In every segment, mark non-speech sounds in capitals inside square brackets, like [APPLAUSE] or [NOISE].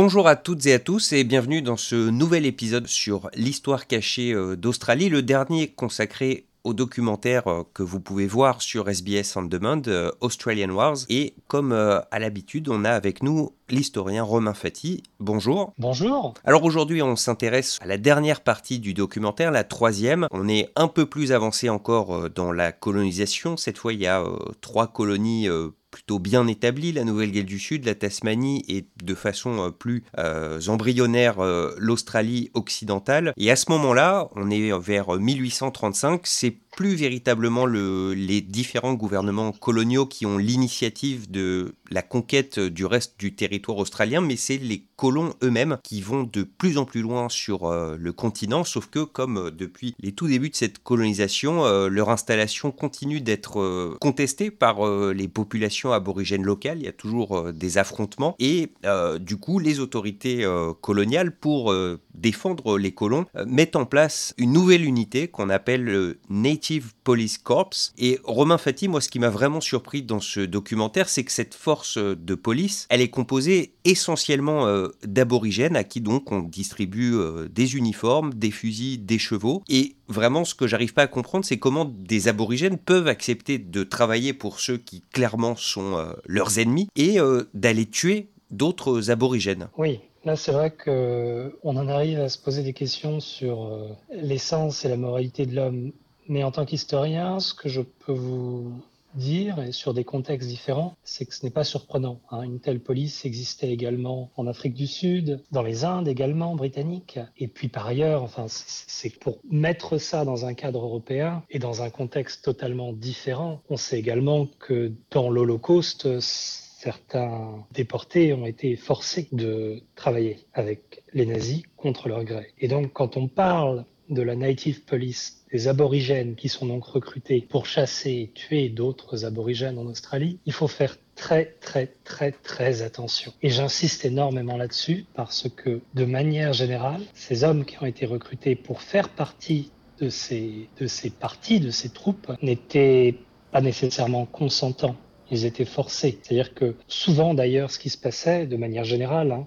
Bonjour à toutes et à tous et bienvenue dans ce nouvel épisode sur l'histoire cachée euh, d'Australie, le dernier consacré au documentaire euh, que vous pouvez voir sur SBS On Demand, euh, Australian Wars. Et comme à l'habitude, on a avec nous l'historien Romain Fati. Bonjour. Bonjour. Alors aujourd'hui, on s'intéresse à la dernière partie du documentaire, la troisième. On est un peu plus avancé encore dans la colonisation. Cette fois, il y a trois colonies plutôt bien établie, la Nouvelle-Galles du Sud, la Tasmanie et de façon euh, plus euh, embryonnaire euh, l'Australie occidentale. Et à ce moment-là, on est vers 1835, c'est plus véritablement le, les différents gouvernements coloniaux qui ont l'initiative de la conquête du reste du territoire australien, mais c'est les colons eux-mêmes qui vont de plus en plus loin sur euh, le continent, sauf que comme euh, depuis les tout débuts de cette colonisation, euh, leur installation continue d'être contestée par les populations aborigènes locales, il y a toujours des affrontements, et du coup les autorités coloniales, pour défendre les colons, mettent en place une nouvelle unité qu'on appelle le Native Police Corps. Et Romain Fati, moi, ce qui m'a vraiment surpris dans ce documentaire, c'est que cette force de police, elle est composée essentiellement euh, d'aborigènes à qui donc on distribue euh, des uniformes, des fusils, des chevaux. Et vraiment, ce que j'arrive pas à comprendre, c'est comment des aborigènes peuvent accepter de travailler pour ceux qui clairement sont euh, leurs ennemis et d'aller tuer d'autres aborigènes. Oui, Là, c'est vrai qu'on en arrive à se poser des questions sur l'essence et la moralité de l'homme mais en tant qu'historien, ce que je peux vous dire, et sur des contextes différents, c'est que ce n'est pas surprenant. Hein. Une telle police existait également en Afrique du Sud, dans les Indes également, britanniques. Et puis par ailleurs, enfin, c'est pour mettre ça dans un cadre européen et dans un contexte totalement différent. On sait également que dans l'Holocauste, certains déportés ont été forcés de travailler avec les nazis contre leur gré. Et donc, quand on parle de la Native Police, des aborigènes qui sont donc recrutés pour chasser et tuer d'autres aborigènes en Australie, il faut faire très très très très attention. Et j'insiste énormément là-dessus parce que de manière générale, ces hommes qui ont été recrutés pour faire partie de ces, de ces parties, de ces troupes, n'étaient pas nécessairement consentants ils étaient forcés. C'est-à-dire que souvent d'ailleurs ce qui se passait de manière générale, hein,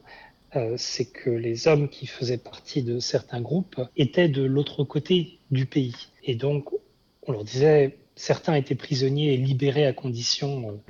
euh, c'est que les hommes qui faisaient partie de certains groupes étaient de l'autre côté du pays. Et donc, on leur disait, certains étaient prisonniers et libérés à condition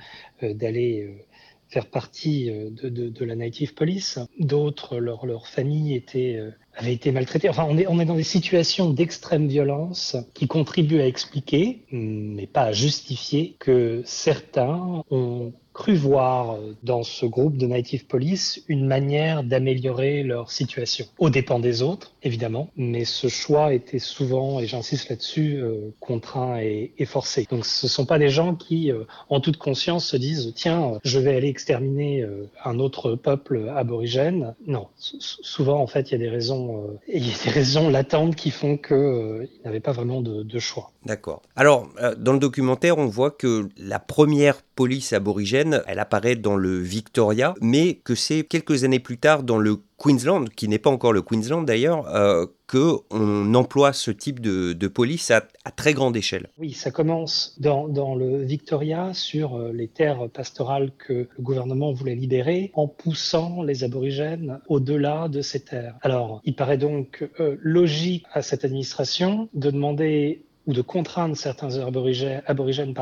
euh, euh, d'aller faire partie de, la Native Police. D'autres, leur, leur famille était, avait été maltraitée. Enfin, on est, on est dans des situations d'extrême violence qui contribuent à expliquer, mais pas à justifier, que certains ont cru voir euh, dans ce groupe de Native Police une manière d'améliorer leur situation, aux dépens des autres, évidemment, mais ce choix était souvent, et j'insiste là-dessus, euh, contraint et, forcé. Donc ce ne sont pas des gens qui, euh, en toute conscience, se disent, tiens, je vais aller exterminer un autre peuple aborigène. Non, souvent, en fait, il y a des raisons, il y a des raisons latentes qui font qu'ils n'avaient pas vraiment de choix. D'accord. Alors, dans le documentaire, on voit que la première police aborigène, elle apparaît dans le Victoria, mais que c'est quelques années plus tard dans le Queensland, qui n'est pas encore le Queensland d'ailleurs, euh, qu'on emploie ce type de, police à, très grande échelle. Oui, ça commence dans, dans le Victoria sur euh, les terres pastorales que le gouvernement voulait libérer en poussant les aborigènes au-delà de ces terres. Alors, il paraît donc euh, logique à cette administration de demander ou de contraindre certains aborigènes,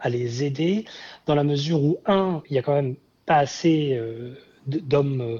à les aider, dans la mesure où, un, il y a quand même pas assez euh, d'hommes euh,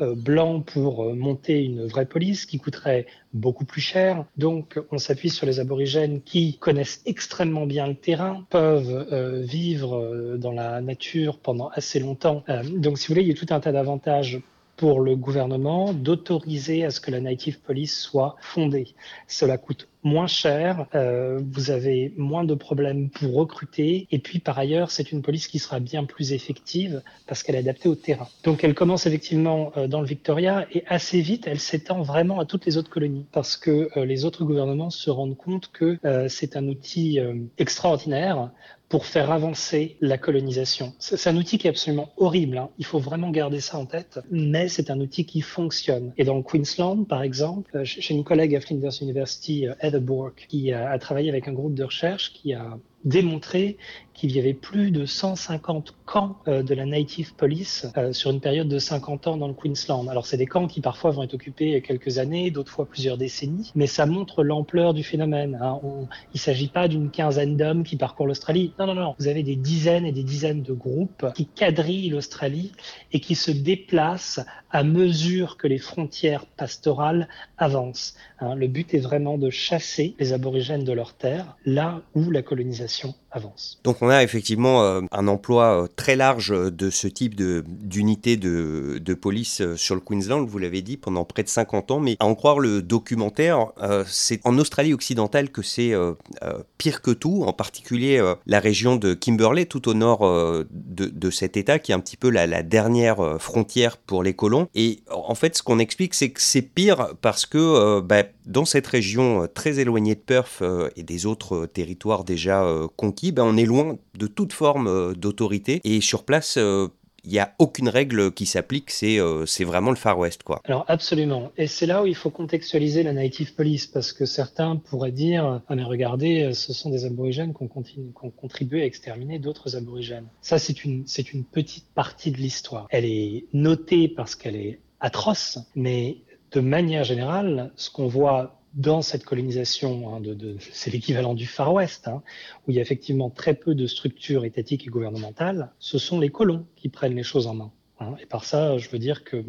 euh, blancs pour monter une vraie police qui coûterait beaucoup plus cher. Donc on s'appuie sur les aborigènes qui connaissent extrêmement bien le terrain, peuvent vivre dans la nature pendant assez longtemps. donc si vous voulez, il y a tout un tas d'avantages pour le gouvernement d'autoriser à ce que la Native Police soit fondée. Cela coûte moins cher, euh, vous avez moins de problèmes pour recruter, et puis par ailleurs, c'est une police qui sera bien plus effective parce qu'elle est adaptée au terrain. Donc elle commence effectivement euh, dans le Victoria et assez vite, elle s'étend vraiment à toutes les autres colonies parce que euh, les autres gouvernements se rendent compte que c'est un outil extraordinaire pour faire avancer la colonisation. C'est un outil qui est absolument horrible, hein. il faut vraiment garder ça en tête, mais c'est un outil qui fonctionne. Et dans Queensland, par exemple, chez une collègue à Flinders University, Heather Bork, qui a, travaillé avec un groupe de recherche qui a démontré qu'il y avait plus de 150 camps euh, de la Native Police euh, sur une période de 50 ans dans le Queensland. Alors c'est des camps qui parfois vont être occupés quelques années, d'autres fois plusieurs décennies, mais ça montre l'ampleur du phénomène. Hein. il ne s'agit pas d'une quinzaine d'hommes qui parcourent l'Australie. Non, non, non. Vous avez des dizaines et des dizaines de groupes qui quadrillent l'Australie et qui se déplacent à mesure que les frontières pastorales avancent. Hein. Le but est vraiment de chasser les aborigènes de leur terre là où la colonisation Donc on a effectivement euh, un emploi euh, très large de ce type d'unité de, de, police euh, sur le Queensland, vous l'avez dit, pendant près de 50 ans. Mais à en croire le documentaire, c'est en Australie occidentale que c'est pire que tout, en particulier la région de Kimberley, tout au nord de, de, cet État, qui est un petit peu la, la dernière frontière pour les colons. Et en fait, ce qu'on explique, c'est que c'est pire parce que bah, dans cette région très éloignée de Perth et des autres territoires déjà conquis, bah, on est loin de toute forme euh, d'autorité. Et sur place, il euh, n'y a aucune règle qui s'applique, c'est euh, c'est vraiment le Far West. Quoi. Alors absolument. Et c'est là où il faut contextualiser la Native Police, parce que certains pourraient dire, ah mais regardez, ce sont des aborigènes qui ont, contribué à exterminer d'autres aborigènes. Ça, c'est une petite partie de l'histoire. Elle est notée parce qu'elle est atroce, mais de manière générale, ce qu'on voit dans cette colonisation, hein, de, c'est l'équivalent du Far West, hein, où il y a effectivement très peu de structures étatiques et gouvernementales, ce sont les colons qui prennent les choses en main. Hein. Et par ça, je veux dire que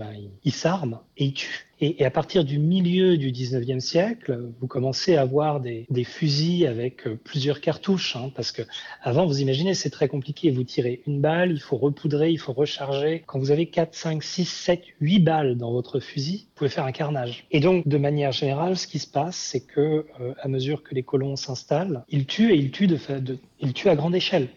s'arment et ils tuent. Et, à partir du milieu du 19e siècle, vous commencez à avoir des, fusils avec euh, plusieurs cartouches, hein, parce que avant, vous imaginez, c'est très compliqué. Vous tirez une balle, il faut repoudrer, il faut recharger. Quand vous avez 4, 5, 6, 7, 8 balles dans votre fusil, vous pouvez faire un carnage. Et donc, de manière générale, ce qui se passe, c'est que euh, à mesure que les colons s'installent, ils tuent et ils tuent de, ils tuent à grande échelle.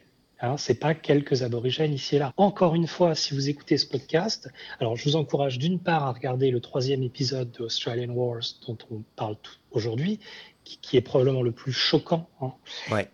Hein, c'est pas quelques aborigènes ici et là. Encore une fois, si vous écoutez ce podcast, alors je vous encourage d'une part à regarder le troisième épisode de Australian Wars dont on parle aujourd'hui, qui, est probablement le plus choquant, hein,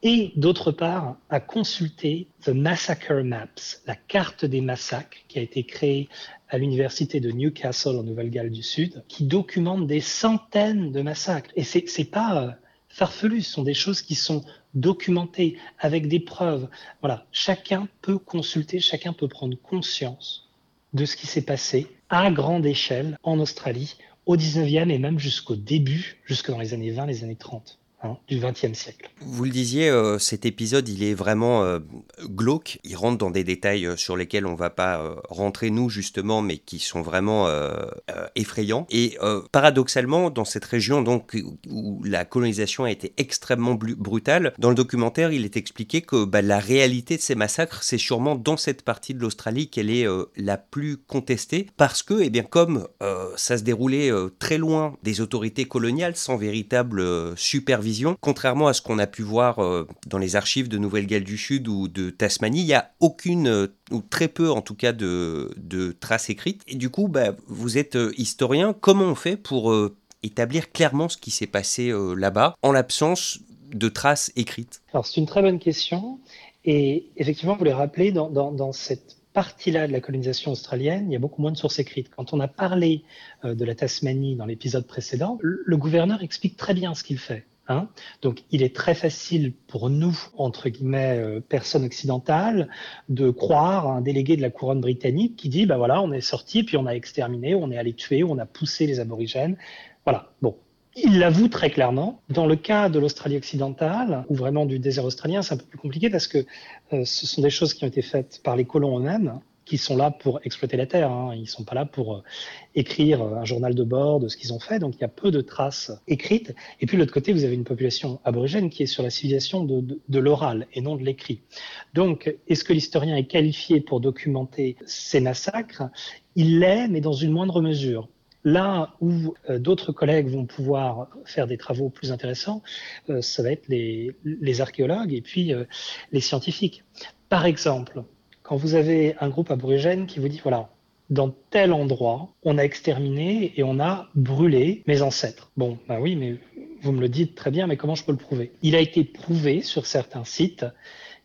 et d'autre part à consulter The Massacre Maps, la carte des massacres qui a été créée à l'université de Newcastle en Nouvelle-Galles du Sud, qui documente des centaines de massacres. Et c'est, c'est pas euh, farfelu, ce sont des choses qui sont documentées avec des preuves. Voilà, chacun peut consulter, chacun peut prendre conscience de ce qui s'est passé à grande échelle en Australie au 19e et même jusqu'au début, jusque dans les années 20, les années 30. Hein, du XXe siècle. Vous le disiez, euh, cet épisode, il est vraiment euh, glauque. Il rentre dans des détails euh, sur lesquels on va pas rentrer nous justement, mais qui sont vraiment effrayants. Et paradoxalement, dans cette région donc où la colonisation a été extrêmement brutale, dans le documentaire, il est expliqué que bah, la réalité de ces massacres, c'est sûrement dans cette partie de l'Australie qu'elle est la plus contestée, parce que, eh bien, comme ça se déroulait très loin des autorités coloniales, sans véritable supervision Contrairement à ce qu'on a pu voir euh, dans les archives de Nouvelle-Galles du Sud ou de Tasmanie, il n'y a aucune, euh, ou très peu en tout cas, de, traces écrites. Et du coup, bah, vous êtes euh, historien, comment on fait pour établir clairement ce qui s'est passé là-bas en l'absence de traces écrites? Alors c'est une très bonne question. Et effectivement, vous l'avez rappelé, dans, dans cette partie-là de la colonisation australienne, il y a beaucoup moins de sources écrites. Quand on a parlé de la Tasmanie dans l'épisode précédent, le gouverneur explique très bien ce qu'il fait. Hein. Donc, il est très facile pour nous, entre guillemets, euh, personnes occidentales, de croire à un délégué de la couronne britannique qui dit, ben voilà, on est sorti, puis on a exterminé, on est allé tuer, on a poussé les aborigènes. Voilà. Bon. Il l'avoue très clairement. Dans le cas de l'Australie occidentale, ou vraiment du désert australien, c'est un peu plus compliqué parce que euh, ce sont des choses qui ont été faites par les colons eux-mêmes qui sont là pour exploiter la terre. Hein. Ils sont pas là pour euh, écrire un journal de bord de ce qu'ils ont fait. Donc il y a peu de traces écrites. Et puis de l'autre côté, vous avez une population aborigène qui est sur la civilisation de, l'oral et non de l'écrit. Donc est-ce que l'historien est qualifié pour documenter ces massacres? Il l'est, mais dans une moindre mesure. Là où euh, d'autres collègues vont pouvoir faire des travaux plus intéressants, euh, ça va être les archéologues et puis les scientifiques. Par exemple, quand vous avez un groupe aborigène qui vous dit, voilà, dans tel endroit, on a exterminé et on a brûlé mes ancêtres. Bon, bah oui, mais vous me le dites très bien, mais comment je peux le prouver? Il a été prouvé sur certains sites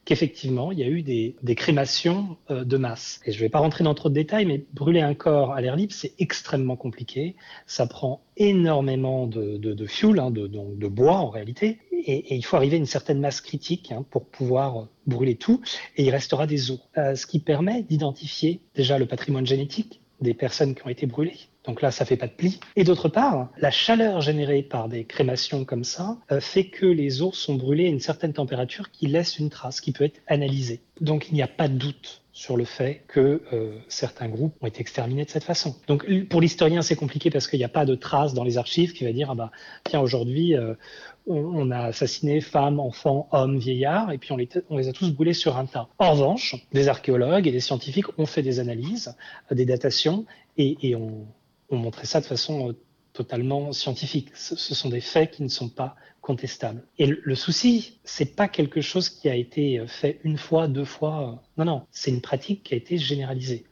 qu'effectivement, il y a eu des, crémations euh, de masse. Et je ne vais pas rentrer dans trop de détails, mais brûler un corps à l'air libre, c'est extrêmement compliqué. Ça prend énormément de, fuel, hein, de, bois en réalité. Et, il faut arriver à une certaine masse critique hein, pour pouvoir brûler tout, et il restera des os. ce qui permet d'identifier déjà le patrimoine génétique des personnes qui ont été brûlées, donc là, ça fait pas de pli. Et d'autre part, la chaleur générée par des crémations comme ça euh, fait que les os sont brûlés à une certaine température qui laisse une trace qui peut être analysée. Donc il n'y a pas de doute sur le fait que euh, certains groupes ont été exterminés de cette façon. Donc pour l'historien, c'est compliqué parce qu'il n'y a pas de trace dans les archives qui va dire ah bah tiens aujourd'hui euh, on, a assassiné femmes, enfants, hommes, vieillards et puis on les, a tous brûlés sur un tas. En revanche, des archéologues et des scientifiques ont fait des analyses, des datations et, et on, on montrait ça de façon euh, totalement scientifique. Ce, sont des faits qui ne sont pas contestables. Et le, souci, c'est pas quelque chose qui a été euh, fait une fois, deux fois. Euh, non, non, c'est une pratique qui a été généralisée.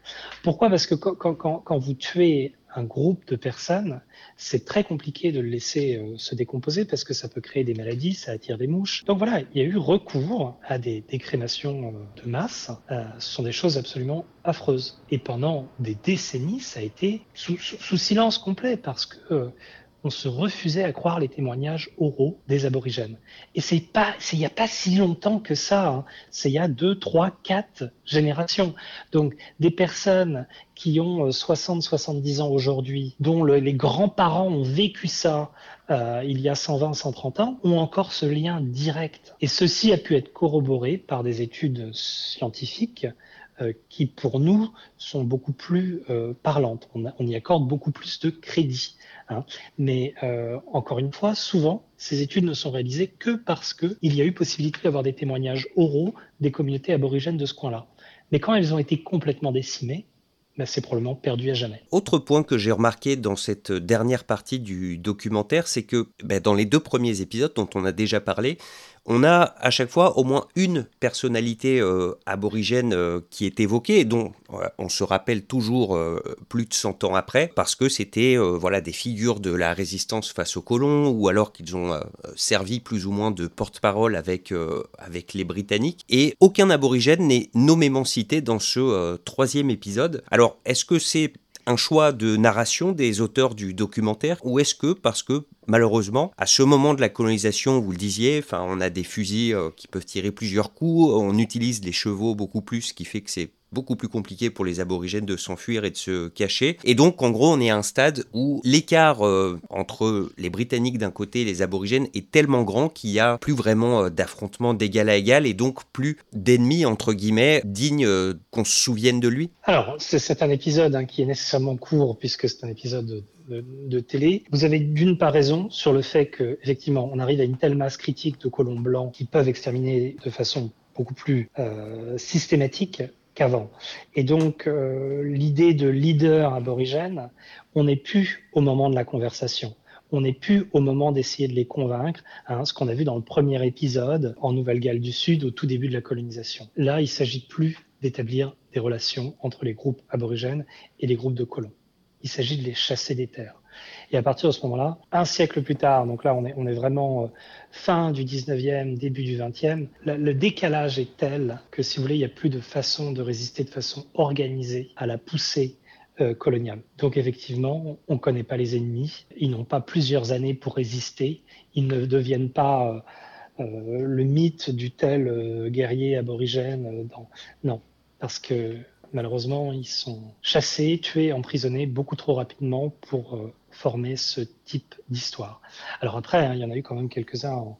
Pourquoi? Parce que quand, quand, quand vous tuez un groupe de personnes, c'est très compliqué de le laisser euh, se décomposer parce que ça peut créer des maladies, ça attire des mouches. Donc voilà, il y a eu recours à des, crémations euh, de masse. Euh, ce sont des choses absolument affreuses. Et pendant des décennies, ça a été sous silence complet parce que on se refusait à croire les témoignages oraux des aborigènes. Et c'est pas, il n'y a pas si longtemps que ça. Hein. C'est il y a deux, trois, quatre générations. Donc des personnes qui ont 60, euh, 70 ans aujourd'hui, dont les grands-parents ont vécu ça euh, il y a 120, 130 ans, ont encore ce lien direct. Et ceci a pu être corroboré par des études scientifiques qui pour nous sont beaucoup plus euh, parlantes. On, on, y accorde beaucoup plus de crédit. Hein. Mais euh, encore une fois, souvent, ces études ne sont réalisées que parce qu'il y a eu possibilité d'avoir des témoignages oraux des communautés aborigènes de ce coin-là. Mais quand elles ont été complètement décimées, ben, c'est probablement perdu à jamais. Autre point que j'ai remarqué dans cette dernière partie du documentaire, c'est que ben, dans les deux premiers épisodes dont on a déjà parlé, on a à chaque fois au moins une personnalité euh, aborigène euh, qui est évoquée dont on se rappelle toujours euh, plus de 100 ans après parce que c'était voilà des figures de la résistance face aux colons ou alors qu'ils ont servi plus ou moins de porte-parole avec, avec les Britanniques et aucun aborigène n'est nommément cité dans ce troisième épisode. Alors est-ce que c'est un choix de narration des auteurs du documentaire ou est-ce que parce que malheureusement à ce moment de la colonisation vous le disiez enfin on a des fusils euh, qui peuvent tirer plusieurs coups on utilise les chevaux beaucoup plus ce qui fait que c'est beaucoup plus compliqué pour les aborigènes de s'enfuir et de se cacher. Et donc, en gros, on est à un stade où l'écart euh, entre les Britanniques d'un côté et les aborigènes est tellement grand qu'il n'y a plus vraiment euh, d'affrontement d'égal à égal et donc plus d'ennemis, entre guillemets, dignes euh, qu'on se souvienne de lui. Alors, c'est un épisode hein, qui est nécessairement court puisque c'est un épisode de, télé. Vous avez d'une part raison sur le fait que effectivement on arrive à une telle masse critique de colons blancs qui peuvent exterminer de façon beaucoup plus systématique avant. Et donc, euh, l'idée de leader aborigène, on n'est plus au moment de la conversation. On n'est plus au moment d'essayer de les convaincre, hein, ce qu'on a vu dans le premier épisode en Nouvelle-Galles du Sud au tout début de la colonisation. Là, il s'agit plus d'établir des relations entre les groupes aborigènes et les groupes de colons. Il s'agit de les chasser des terres. Et à partir de ce moment-là, un siècle plus tard, donc là on est, vraiment euh, fin du 19e, début du 20e, le, décalage est tel que si vous voulez, il n'y a plus de façon de résister de façon organisée à la poussée euh, coloniale. Donc effectivement, on ne connaît pas les ennemis, ils n'ont pas plusieurs années pour résister, ils ne deviennent pas euh, le mythe du tel guerrier aborigène. Non, parce que malheureusement, ils sont chassés, tués, emprisonnés beaucoup trop rapidement pour former ce type d'histoire. Alors après, hein, il y en a eu quand même quelques-uns en,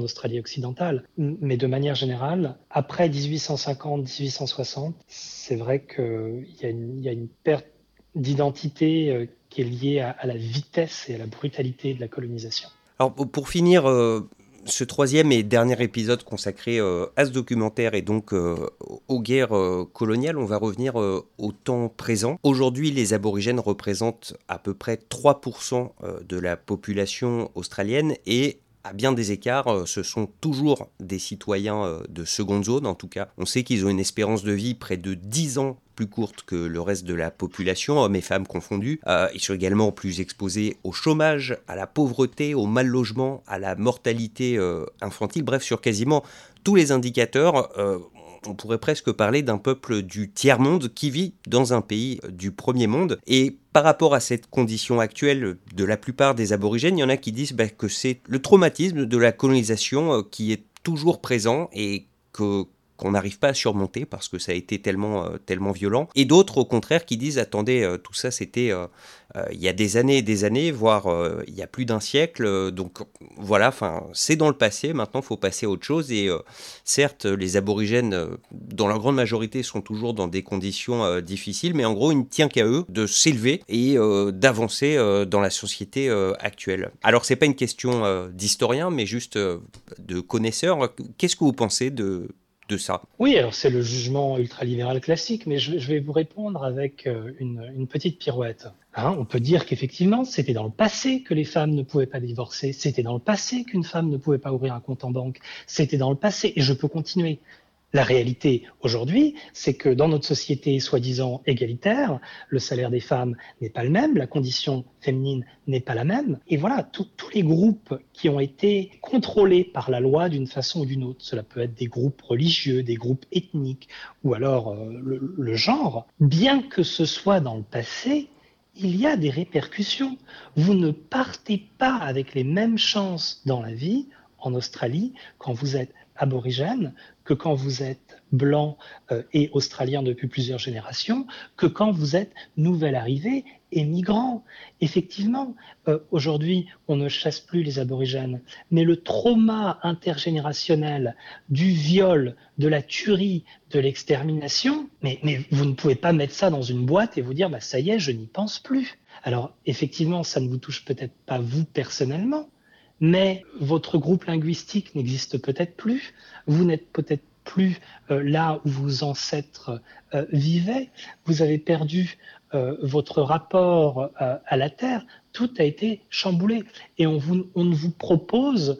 Australie occidentale, mais de manière générale, après 1850-1860, c'est vrai qu'il y, y, a une perte d'identité euh, qui est liée à, la vitesse et à la brutalité de la colonisation. Alors pour finir, euh, ce troisième et dernier épisode consacré euh, à ce documentaire et donc euh, aux guerres euh, coloniales, on va revenir au temps présent. Aujourd'hui, les aborigènes représentent à peu près 3% de la population australienne et à bien des écarts, ce sont toujours des citoyens de seconde zone, en tout cas. On sait qu'ils ont une espérance de vie près de 10 ans plus courte que le reste de la population, hommes et femmes confondus. Euh, ils sont également plus exposés au chômage, à la pauvreté, au mal logement, à la mortalité euh, infantile, bref, sur quasiment tous les indicateurs. Euh, on pourrait presque parler d'un peuple du tiers-monde qui vit dans un pays du premier monde. Et par rapport à cette condition actuelle de la plupart des aborigènes, il y en a qui disent bah, que c'est le traumatisme de la colonisation euh, qui est toujours présent et que qu'on n'arrive pas à surmonter parce que ça a été tellement, euh, tellement violent. Et d'autres, au contraire, qui disent attendez, euh, tout ça, c'était euh, il y a des années et des années, voire il y a plus d'un siècle. donc voilà, enfin, c'est dans le passé. Maintenant, il faut passer à autre chose. Et certes, les aborigènes, dans leur grande majorité, sont toujours dans des conditions difficiles, mais en gros, il ne tient qu'à eux de s'élever et d'avancer dans la société actuelle. Alors, c'est pas une question d'historien, mais juste de connaisseur. Qu'est-ce que vous pensez de Oui, alors c'est le jugement ultralibéral classique, mais je, vais vous répondre avec euh, une, petite pirouette. Hein, on peut dire qu'effectivement, c'était dans le passé que les femmes ne pouvaient pas divorcer, c'était dans le passé qu'une femme ne pouvait pas ouvrir un compte en banque, c'était dans le passé, et je peux continuer. La réalité aujourd'hui, c'est que dans notre société soi-disant égalitaire, le salaire des femmes n'est pas le même, la condition féminine n'est pas la même. Et voilà, tous les groupes qui ont été contrôlés par la loi d'une façon ou d'une autre, cela peut être des groupes religieux, des groupes ethniques ou alors euh, le, le genre, bien que ce soit dans le passé, il y a des répercussions. Vous ne partez pas avec les mêmes chances dans la vie en Australie quand vous êtes aborigène que quand vous êtes blanc euh, et australien depuis plusieurs générations, que quand vous êtes nouvel arrivé et migrant. Effectivement, euh, aujourd'hui, on ne chasse plus les aborigènes, mais le trauma intergénérationnel du viol, de la tuerie, de l'extermination, mais, mais, vous ne pouvez pas mettre ça dans une boîte et vous dire, bah, ça y est, je n'y pense plus. Alors, effectivement, ça ne vous touche peut-être pas vous personnellement, mais votre groupe linguistique n'existe peut-être plus, vous n'êtes peut-être plus euh, là où vos ancêtres euh, vivaient, vous avez perdu euh, votre rapport à la Terre, tout a été chamboulé. Et on, on ne vous propose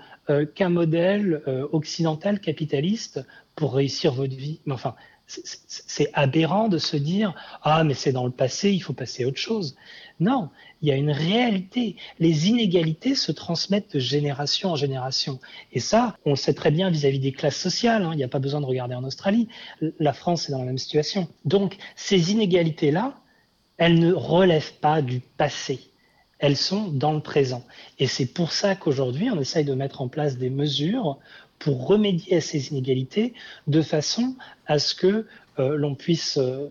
qu'un modèle occidental capitaliste pour réussir votre vie. Mais enfin, c'est aberrant de se dire ah mais c'est dans le passé, il faut passer à autre chose. Non, il y a une réalité. Les inégalités se transmettent de génération en génération. Et ça, on le sait très bien vis-à-vis des classes sociales. Hein. Il n'y a pas besoin de regarder en Australie. La France est dans la même situation. Donc ces inégalités-là, elles ne relèvent pas du passé. Elles sont dans le présent. Et c'est pour ça qu'aujourd'hui, on essaye de mettre en place des mesures pour remédier à ces inégalités de façon à ce que euh, l'on puisse euh,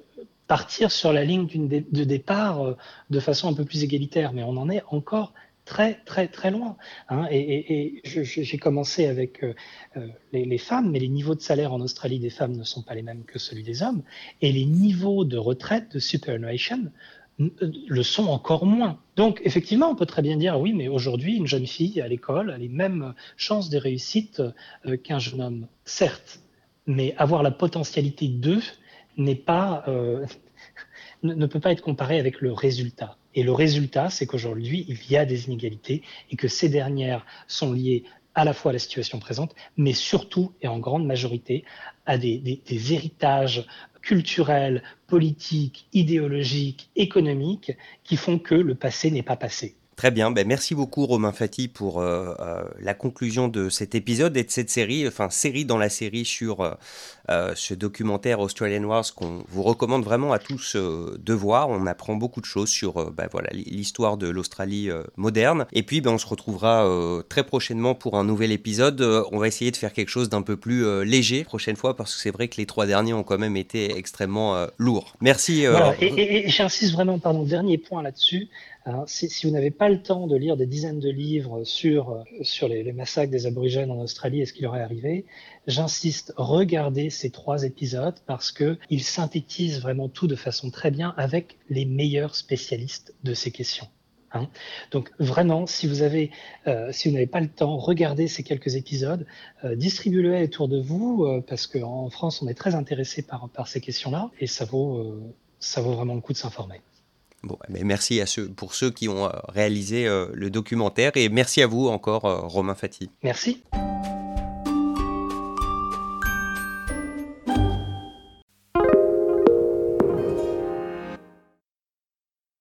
partir sur la ligne de départ euh, de façon un peu plus égalitaire. Mais on en est encore très très très loin. Hein. et, j'ai commencé avec les, les, femmes, mais les niveaux de salaire en Australie des femmes ne sont pas les mêmes que celui des hommes, et les niveaux de retraite de superannuation le sont encore moins. Donc, effectivement, on peut très bien dire, oui, mais aujourd'hui, une jeune fille à l'école a les mêmes chances de réussite euh, qu'un jeune homme. Certes, mais avoir la potentialité d'eux n'est pas, euh, [LAUGHS] ne peut pas être comparé avec le résultat. Et le résultat, c'est qu'aujourd'hui, il y a des inégalités et que ces dernières sont liées à la fois à la situation présente, mais surtout et en grande majorité à des héritages culturels, politiques, idéologiques, économiques qui font que le passé n'est pas passé. Très bien, ben merci beaucoup Romain Fati pour euh, euh, la conclusion de cet épisode et de cette série, enfin série dans la série sur euh, ce documentaire Australian Wars qu'on vous recommande vraiment à tous de voir. On apprend beaucoup de choses sur ben voilà, l'histoire de l'Australie moderne. Et puis ben, on se retrouvera très prochainement pour un nouvel épisode. on va essayer de faire quelque chose d'un peu plus léger prochaine fois parce que c'est vrai que les trois derniers ont quand même été extrêmement lourds. Merci. et, et j'insiste vraiment, pardon, dernier point là-dessus. Si, vous n'avez pas le temps de lire des dizaines de livres sur, sur les, massacres des aborigènes en Australie et ce qui leur est arrivé, j'insiste, regardez ces trois épisodes parce qu'ils synthétisent vraiment tout de façon très bien avec les meilleurs spécialistes de ces questions. Hein. Donc vraiment, si vous avez, euh, si vous n'avez pas le temps, regardez ces quelques épisodes, euh, distribuez-les autour de vous euh, parce qu'en France, on est très intéressé par, ces questions-là et ça vaut vraiment le coup de s'informer. Bon, mais merci à ceux, pour ceux qui ont euh, réalisé euh, le documentaire et merci à vous encore, euh, Romain Fati. Merci.